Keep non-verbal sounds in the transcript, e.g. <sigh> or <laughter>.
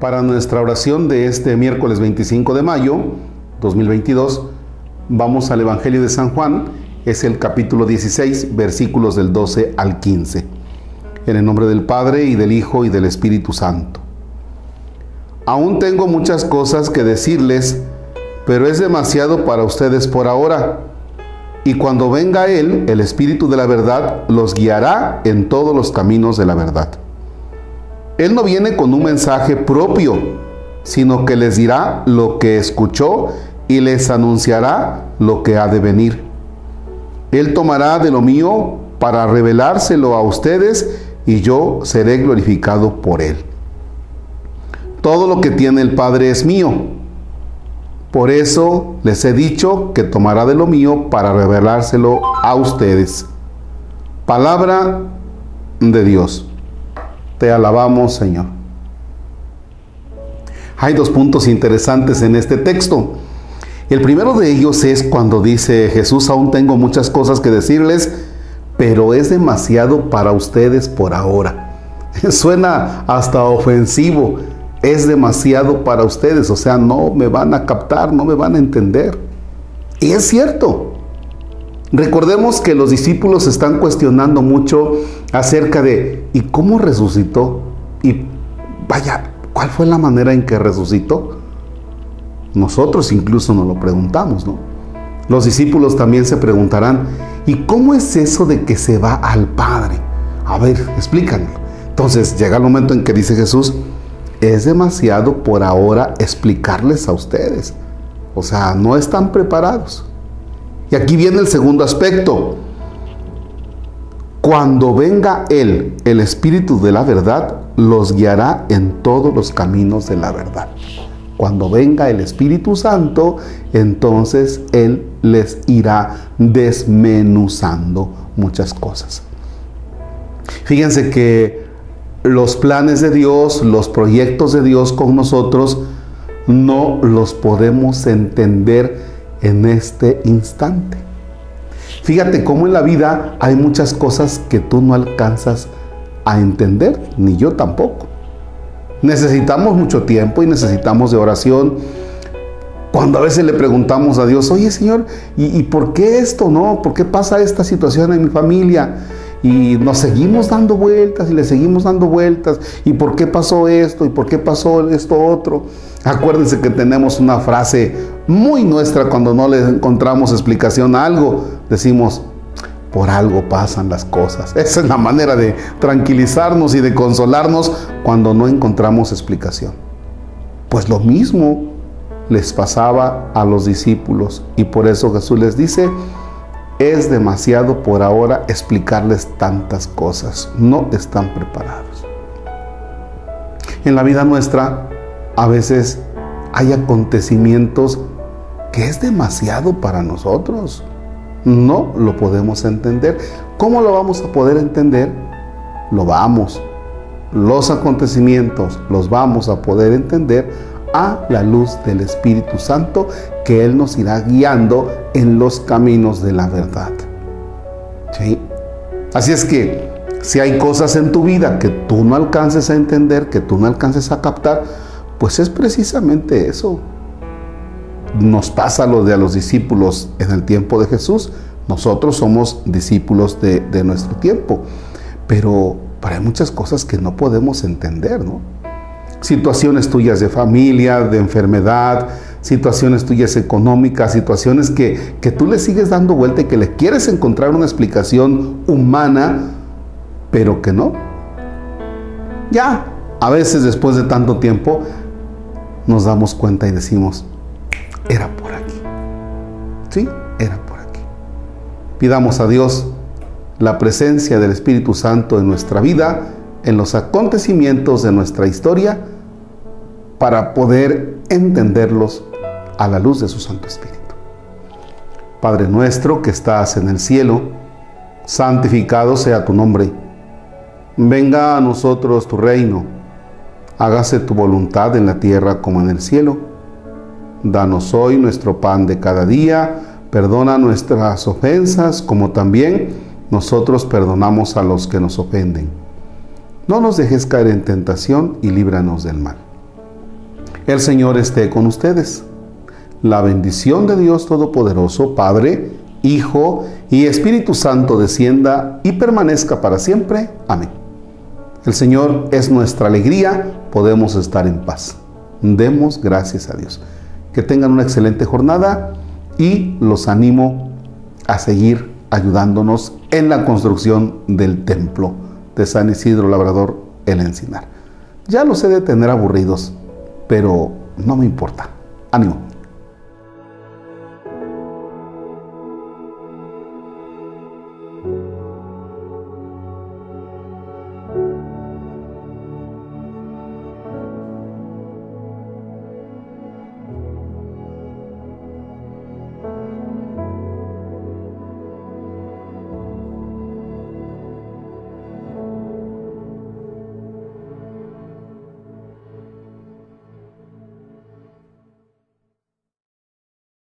Para nuestra oración de este miércoles 25 de mayo 2022, vamos al Evangelio de San Juan, es el capítulo 16, versículos del 12 al 15. En el nombre del Padre y del Hijo y del Espíritu Santo. Aún tengo muchas cosas que decirles, pero es demasiado para ustedes por ahora. Y cuando venga Él, el Espíritu de la verdad, los guiará en todos los caminos de la verdad. Él no viene con un mensaje propio, sino que les dirá lo que escuchó y les anunciará lo que ha de venir. Él tomará de lo mío para revelárselo a ustedes y yo seré glorificado por él. Todo lo que tiene el Padre es mío. Por eso les he dicho que tomará de lo mío para revelárselo a ustedes. Palabra de Dios. Te alabamos, Señor. Hay dos puntos interesantes en este texto. El primero de ellos es cuando dice Jesús, aún tengo muchas cosas que decirles, pero es demasiado para ustedes por ahora. <laughs> Suena hasta ofensivo, es demasiado para ustedes, o sea, no me van a captar, no me van a entender. Y es cierto. Recordemos que los discípulos están cuestionando mucho acerca de ¿y cómo resucitó? Y vaya, ¿cuál fue la manera en que resucitó? Nosotros incluso nos lo preguntamos, ¿no? Los discípulos también se preguntarán, ¿y cómo es eso de que se va al Padre? A ver, explícanlo. Entonces llega el momento en que dice Jesús, es demasiado por ahora explicarles a ustedes. O sea, no están preparados. Y aquí viene el segundo aspecto. Cuando venga Él, el Espíritu de la verdad, los guiará en todos los caminos de la verdad. Cuando venga el Espíritu Santo, entonces Él les irá desmenuzando muchas cosas. Fíjense que los planes de Dios, los proyectos de Dios con nosotros, no los podemos entender en este instante. Fíjate cómo en la vida hay muchas cosas que tú no alcanzas a entender, ni yo tampoco. Necesitamos mucho tiempo y necesitamos de oración. Cuando a veces le preguntamos a Dios, oye Señor, ¿y, por qué esto no? ¿Por qué pasa esta situación en mi familia? Y nos seguimos dando vueltas y le seguimos dando vueltas. ¿Y por qué pasó esto? ¿Y por qué pasó esto otro? Acuérdense que tenemos una frase muy nuestra cuando no le encontramos explicación a algo. Decimos, por algo pasan las cosas. <laughs> Esa es la manera de tranquilizarnos y de consolarnos cuando no encontramos explicación. Pues lo mismo les pasaba a los discípulos y por eso Jesús les dice, es demasiado por ahora explicarles tantas cosas. No están preparados. En la vida nuestra a veces hay acontecimientos que es demasiado para nosotros. No lo podemos entender. ¿Cómo lo vamos a poder entender? Lo vamos. Los acontecimientos los vamos a poder entender a la luz del Espíritu Santo que Él nos irá guiando en los caminos de la verdad. ¿Sí? Así es que si hay cosas en tu vida que tú no alcances a entender, que tú no alcances a captar, pues es precisamente eso. Nos pasa lo de a los discípulos en el tiempo de Jesús. Nosotros somos discípulos de, nuestro tiempo. Pero, pero hay muchas cosas que no podemos entender, ¿no? situaciones tuyas de familia, de enfermedad, situaciones tuyas económicas, situaciones que, que tú le sigues dando vuelta y que le quieres encontrar una explicación humana, pero que no. Ya, a veces después de tanto tiempo nos damos cuenta y decimos, era por aquí. Sí, era por aquí. Pidamos a Dios la presencia del Espíritu Santo en nuestra vida, en los acontecimientos de nuestra historia, para poder entenderlos a la luz de su Santo Espíritu. Padre nuestro que estás en el cielo, santificado sea tu nombre. Venga a nosotros tu reino. Hágase tu voluntad en la tierra como en el cielo. Danos hoy nuestro pan de cada día. Perdona nuestras ofensas como también nosotros perdonamos a los que nos ofenden. No nos dejes caer en tentación y líbranos del mal. El Señor esté con ustedes. La bendición de Dios Todopoderoso, Padre, Hijo y Espíritu Santo descienda y permanezca para siempre. Amén. El Señor es nuestra alegría, podemos estar en paz. Demos gracias a Dios. Que tengan una excelente jornada y los animo a seguir ayudándonos en la construcción del templo de San Isidro Labrador el Encinar. Ya los he de tener aburridos, pero no me importa. Ánimo.